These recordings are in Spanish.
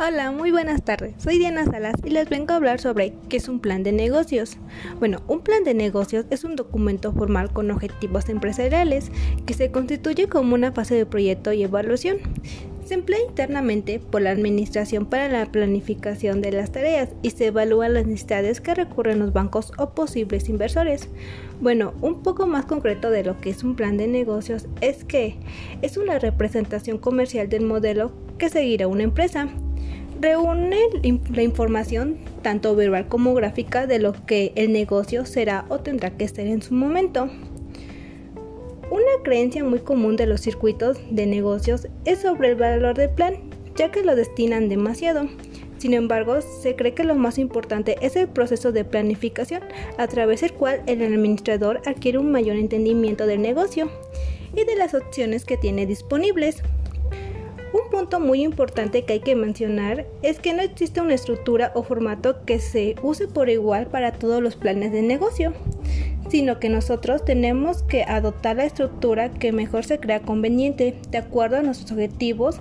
Hola, muy buenas tardes. Soy Diana Salas y les vengo a hablar sobre qué es un plan de negocios. Bueno, un plan de negocios es un documento formal con objetivos empresariales que se constituye como una fase de proyecto y evaluación. Se emplea internamente por la Administración para la planificación de las tareas y se evalúan las necesidades que recurren los bancos o posibles inversores. Bueno, un poco más concreto de lo que es un plan de negocios es que es una representación comercial del modelo que seguirá una empresa reúne la información tanto verbal como gráfica de lo que el negocio será o tendrá que ser en su momento. Una creencia muy común de los circuitos de negocios es sobre el valor del plan, ya que lo destinan demasiado. Sin embargo, se cree que lo más importante es el proceso de planificación, a través del cual el administrador adquiere un mayor entendimiento del negocio y de las opciones que tiene disponibles. Un punto muy importante que hay que mencionar es que no existe una estructura o formato que se use por igual para todos los planes de negocio, sino que nosotros tenemos que adoptar la estructura que mejor se crea conveniente de acuerdo a nuestros objetivos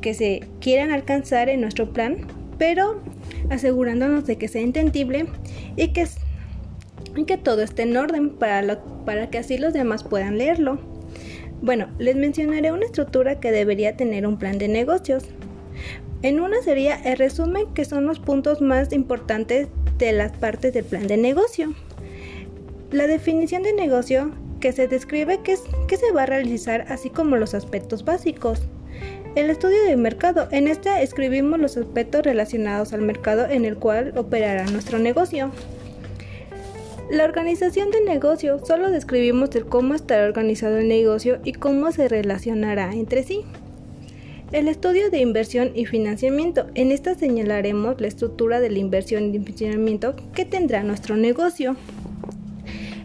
que se quieran alcanzar en nuestro plan, pero asegurándonos de que sea entendible y que, todo esté en orden para que así los demás puedan leerlo. Bueno, les mencionaré una estructura que debería tener un plan de negocios. En una sería el resumen que son los puntos más importantes de las partes del plan de negocio. La definición de negocio que se describe qué, se va a realizar así como los aspectos básicos. El estudio de mercado. En este escribimos los aspectos relacionados al mercado en el cual operará nuestro negocio. La organización del negocio solo describimos el cómo estará organizado el negocio y cómo se relacionará entre sí. El estudio de inversión y financiamiento. En esta señalaremos la estructura de la inversión y financiamiento que tendrá nuestro negocio.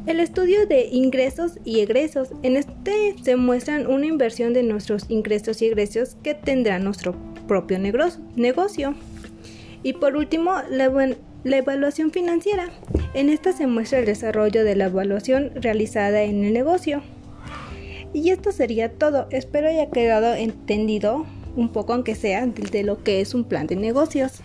El estudio de ingresos y egresos. En este se muestran una inversión de nuestros ingresos y egresos que tendrá nuestro propio negocio. Y por último, la, la evaluación financiera. En esta se muestra el desarrollo de la evaluación realizada en el negocio. Y esto sería todo. Espero haya quedado entendido un poco, aunque sea, de lo que es un plan de negocios.